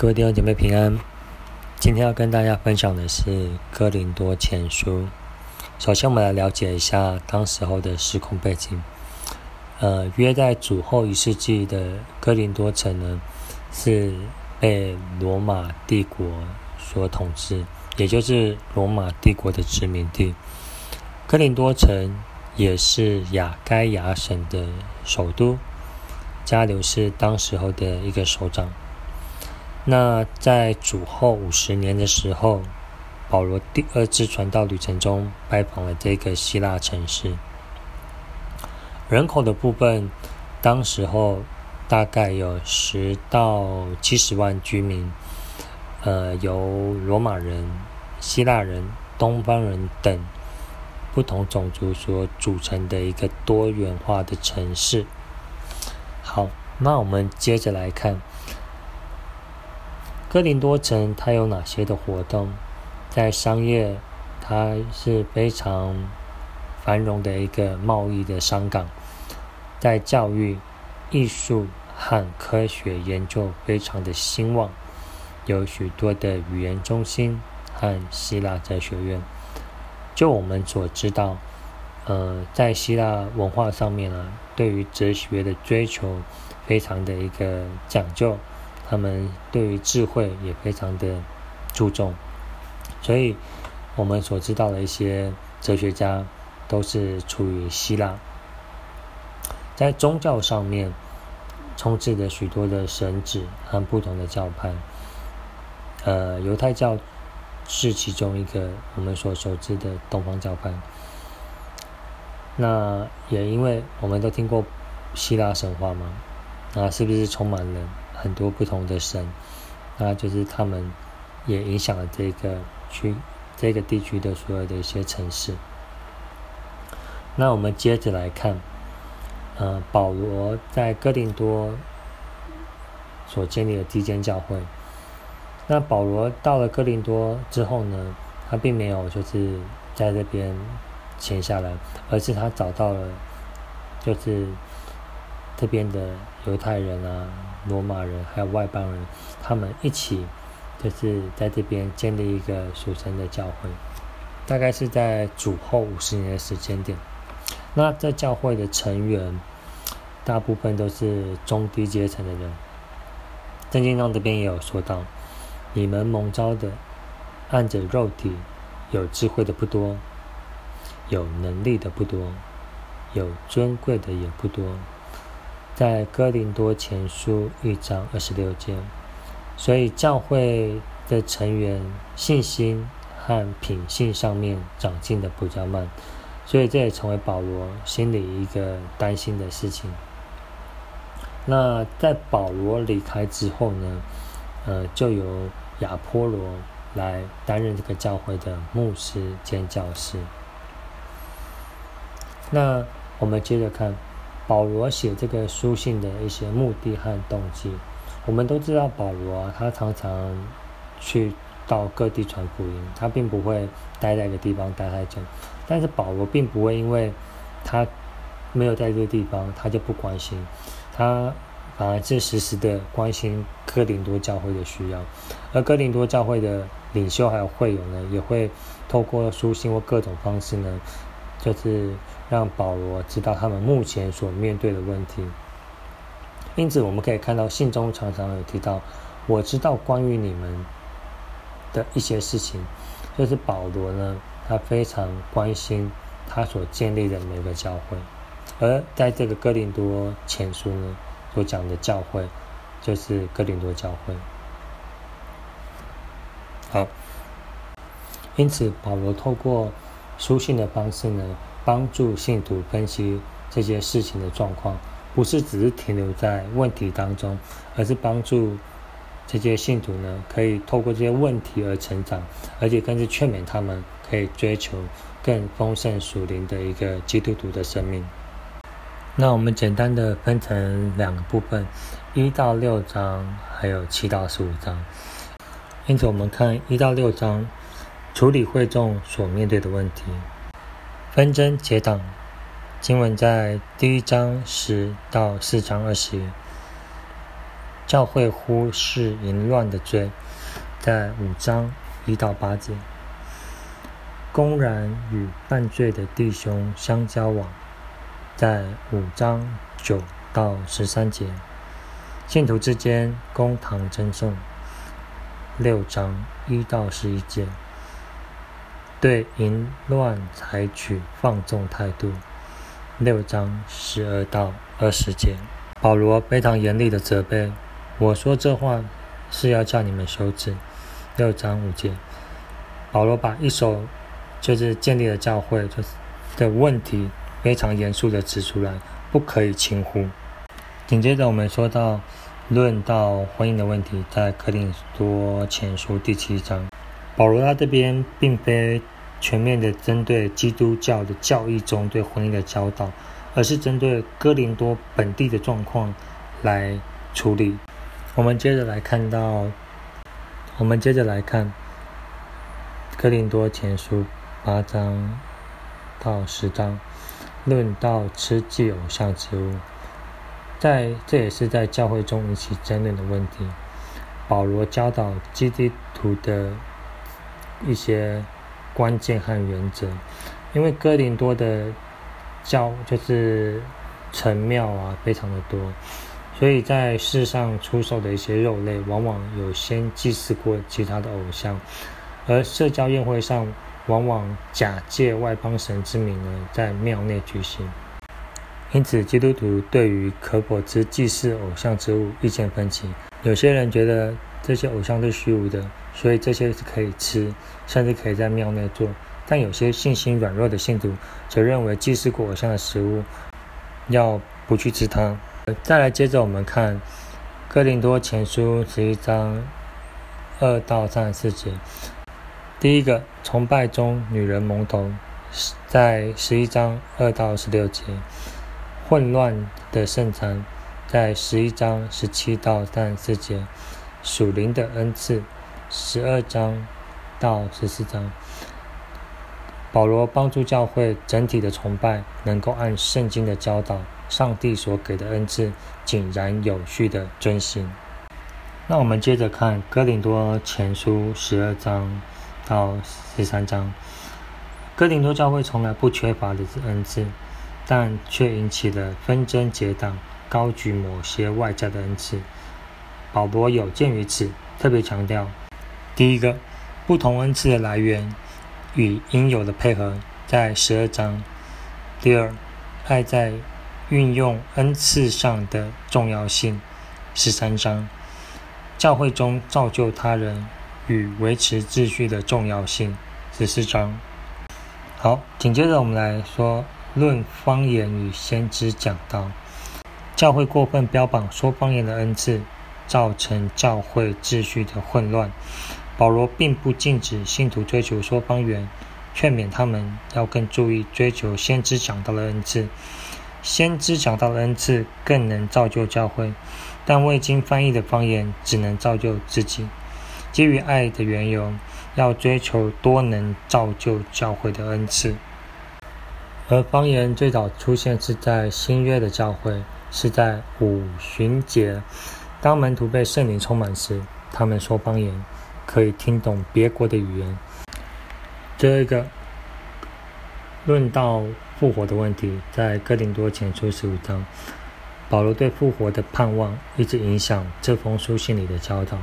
各位弟兄姐妹平安。今天要跟大家分享的是《哥林多前书》。首先，我们来了解一下当时候的时空背景。呃，约在主后一世纪的哥林多城呢，是被罗马帝国所统治，也就是罗马帝国的殖民地。哥林多城也是亚该亚省的首都，加流是当时候的一个首长。那在主后五十年的时候，保罗第二次传道旅程中拜访了这个希腊城市。人口的部分，当时候大概有十到七十万居民，呃，由罗马人、希腊人、东方人等不同种族所组成的一个多元化的城市。好，那我们接着来看。哥林多城它有哪些的活动？在商业，它是非常繁荣的一个贸易的商港；在教育、艺术和科学研究非常的兴旺，有许多的语言中心和希腊哲学院。就我们所知道，呃，在希腊文化上面呢，对于哲学的追求非常的一个讲究。他们对于智慧也非常的注重，所以我们所知道的一些哲学家都是出于希腊。在宗教上面，充斥着许多的神旨和不同的教派。呃，犹太教是其中一个我们所熟知的东方教派。那也因为我们都听过希腊神话嘛，那是不是充满了？很多不同的神，那就是他们也影响了这个区、这个地区的所有的一些城市。那我们接着来看，呃，保罗在哥林多所建立的第一间教会。那保罗到了哥林多之后呢，他并没有就是在这边闲下来，而是他找到了就是这边的犹太人啊。罗马人还有外邦人，他们一起就是在这边建立一个属神的教会，大概是在主后五十年的时间点。那这教会的成员大部分都是中低阶层的人。圣经上这边也有说到，你们蒙召的，按着肉体有智慧的不多，有能力的不多，有尊贵的也不多。在哥林多前书一章二十六节，所以教会的成员信心和品性上面长进的比较慢，所以这也成为保罗心里一个担心的事情。那在保罗离开之后呢，呃，就由亚波罗来担任这个教会的牧师兼教师。那我们接着看。保罗写这个书信的一些目的和动机，我们都知道保罗啊，他常常去到各地传福音，他并不会待在一个地方待太久。但是保罗并不会因为他没有在这个地方，他就不关心，他反而是时时的关心哥林多教会的需要，而哥林多教会的领袖还有会友呢，也会透过书信或各种方式呢。就是让保罗知道他们目前所面对的问题。因此，我们可以看到信中常常有提到，我知道关于你们的一些事情。就是保罗呢，他非常关心他所建立的每个教会。而在这个哥林多前书呢所讲的教会，就是哥林多教会。好，因此保罗透过。书信的方式呢，帮助信徒分析这些事情的状况，不是只是停留在问题当中，而是帮助这些信徒呢，可以透过这些问题而成长，而且更是劝勉他们可以追求更丰盛属灵的一个基督徒的生命。那我们简单的分成两个部分，一到六章，还有七到十五章。因此，我们看一到六章。处理会众所面对的问题，纷争结党。经文在第一章十到四章二十。教会忽视淫乱的罪，在五章一到八节，公然与犯罪的弟兄相交往，在五章九到十三节，信徒之间公堂争讼，六章一到十一节，对淫乱采取放纵态度，六章十二到二十节，保罗非常严厉的责备。我说这话是要叫你们修治。六章五节，保罗把一手就是建立了教会就是的问题非常严肃的指出来，不可以轻忽。紧接着我们说到论到婚姻的问题，在克林多前书第七章，保罗他这边并非全面的针对基督教的教义中对婚姻的教导，而是针对哥林多本地的状况来处理。我们接着来看到，我们接着来看《哥林多前书》八章到十章，论到吃祭偶像之物，在这也是在教会中引起争论的问题。保罗教导基督徒的一些关键和原则，因为哥林多的教就是城庙啊，非常的多。所以在世上出售的一些肉类，往往有先祭祀过其他的偶像，而社交宴会上，往往假借外邦神之名呢，在庙内举行。因此，基督徒对于可否之祭祀偶像之物意见分歧。有些人觉得这些偶像是虚无的，所以这些是可以吃，甚至可以在庙内做；但有些信心软弱的信徒则认为祭祀过偶像的食物，要不去吃它。再来，接着我们看《哥林多前书》十一章二到三十四节。第一个，崇拜中女人蒙头，在十一章二到十六节；混乱的圣餐，在十一章十七到三十四节；属灵的恩赐，十二章到十四章。保罗帮助教会整体的崇拜能够按圣经的教导。上帝所给的恩赐井然有序的遵行。那我们接着看《哥林多前书》十二章到十三章。哥林多教会从来不缺乏的恩赐，但却引起了纷争结党，高举某些外在的恩赐。保罗有鉴于此，特别强调：第一个，不同恩赐的来源与应有的配合，在十二章；第二，爱在。运用恩赐上的重要性，十三章；教会中造就他人与维持秩序的重要性，十四章。好，紧接着我们来说论方言与先知讲道。教会过分标榜说方言的恩赐，造成教会秩序的混乱。保罗并不禁止信徒追求说方言，劝勉他们要更注意追求先知讲到的恩赐。先知讲到的恩赐更能造就教会，但未经翻译的方言只能造就自己。基于爱的缘由，要追求多能造就教会的恩赐。而方言最早出现是在新约的教会，是在五旬节，当门徒被圣灵充满时，他们说方言，可以听懂别国的语言。这个论到。复活的问题，在哥林多前书十五章，保罗对复活的盼望一直影响这封书信里的教导。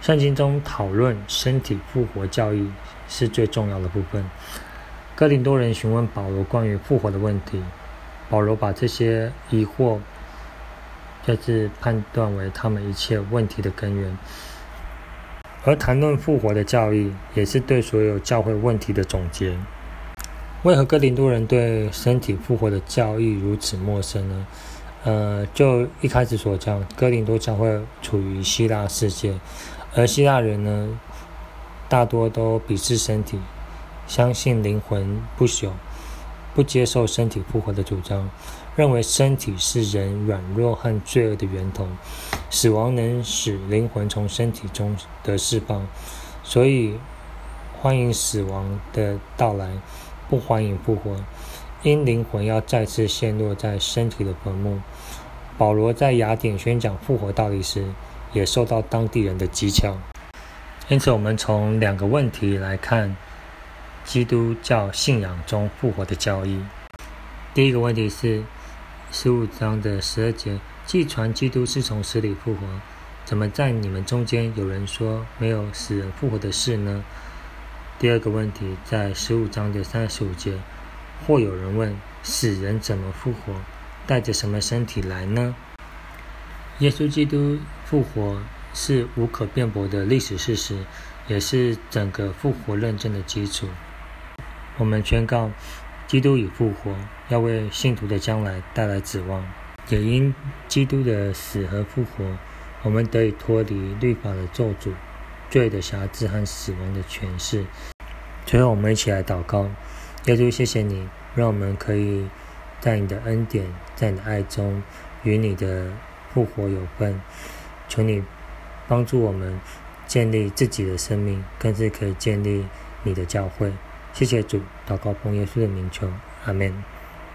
圣经中讨论身体复活教义是最重要的部分。哥林多人询问保罗关于复活的问题，保罗把这些疑惑，就是判断为他们一切问题的根源。而谈论复活的教义，也是对所有教会问题的总结。为何哥林多人对身体复活的教义如此陌生呢？呃，就一开始所讲，哥林多教会处于希腊世界，而希腊人呢，大多都鄙视身体，相信灵魂不朽，不接受身体复活的主张，认为身体是人软弱和罪恶的源头，死亡能使灵魂从身体中得释放，所以欢迎死亡的到来。不欢迎复活，因灵魂要再次陷落在身体的坟墓。保罗在雅典宣讲复活道理时，也受到当地人的讥诮。因此，我们从两个问题来看基督教信仰中复活的教义。第一个问题是十五章的十二节，既传基督是从死里复活，怎么在你们中间有人说没有死人复活的事呢？第二个问题在十五章的三十五节，或有人问：死人怎么复活？带着什么身体来呢？耶稣基督复活是无可辩驳的历史事实，也是整个复活论证的基础。我们宣告，基督已复活，要为信徒的将来带来指望。也因基督的死和复活，我们得以脱离律法的咒诅、罪的辖制和死亡的权势。最后，我们一起来祷告：耶稣，谢谢你，让我们可以。在你的恩典，在你的爱中，与你的复活有份。求你帮助我们建立自己的生命，更是可以建立你的教会。谢谢主，祷告奉耶稣的名求，阿门。